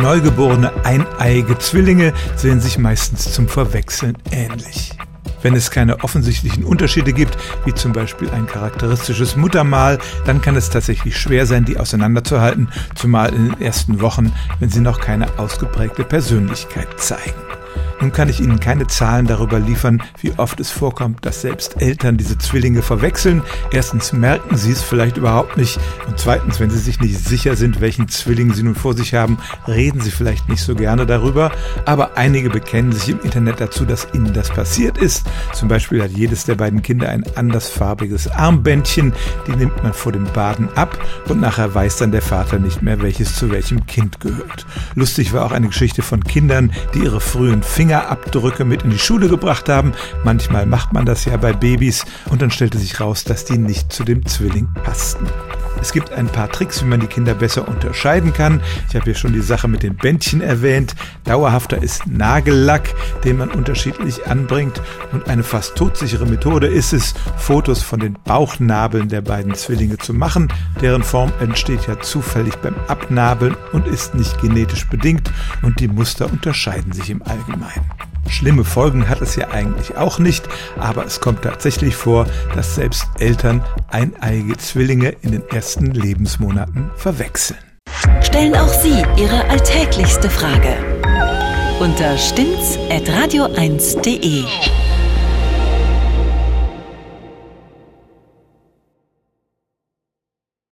Neugeborene eineiige Zwillinge sehen sich meistens zum Verwechseln ähnlich. Wenn es keine offensichtlichen Unterschiede gibt, wie zum Beispiel ein charakteristisches Muttermal, dann kann es tatsächlich schwer sein, die auseinanderzuhalten, zumal in den ersten Wochen, wenn sie noch keine ausgeprägte Persönlichkeit zeigen. Nun kann ich Ihnen keine Zahlen darüber liefern, wie oft es vorkommt, dass selbst Eltern diese Zwillinge verwechseln. Erstens merken sie es vielleicht überhaupt nicht und zweitens, wenn sie sich nicht sicher sind, welchen Zwilling sie nun vor sich haben, reden sie vielleicht nicht so gerne darüber. Aber einige bekennen sich im Internet dazu, dass ihnen das passiert ist. Zum Beispiel hat jedes der beiden Kinder ein andersfarbiges Armbändchen, die nimmt man vor dem Baden ab und nachher weiß dann der Vater nicht mehr, welches zu welchem Kind gehört. Lustig war auch eine Geschichte von Kindern, die ihre frühen Finger Fingerabdrücke mit in die Schule gebracht haben. Manchmal macht man das ja bei Babys und dann stellte sich raus, dass die nicht zu dem Zwilling passten. Es gibt ein paar Tricks, wie man die Kinder besser unterscheiden kann. Ich habe hier schon die Sache mit den Bändchen erwähnt. Dauerhafter ist Nagellack, den man unterschiedlich anbringt. Und eine fast todsichere Methode ist es, Fotos von den Bauchnabeln der beiden Zwillinge zu machen. Deren Form entsteht ja zufällig beim Abnabeln und ist nicht genetisch bedingt und die Muster unterscheiden sich im Allgemeinen. Schlimme Folgen hat es ja eigentlich auch nicht, aber es kommt tatsächlich vor, dass selbst Eltern eineige Zwillinge in den ersten Lebensmonaten verwechseln. Stellen auch Sie Ihre alltäglichste Frage unter stimmtz.radio1.de.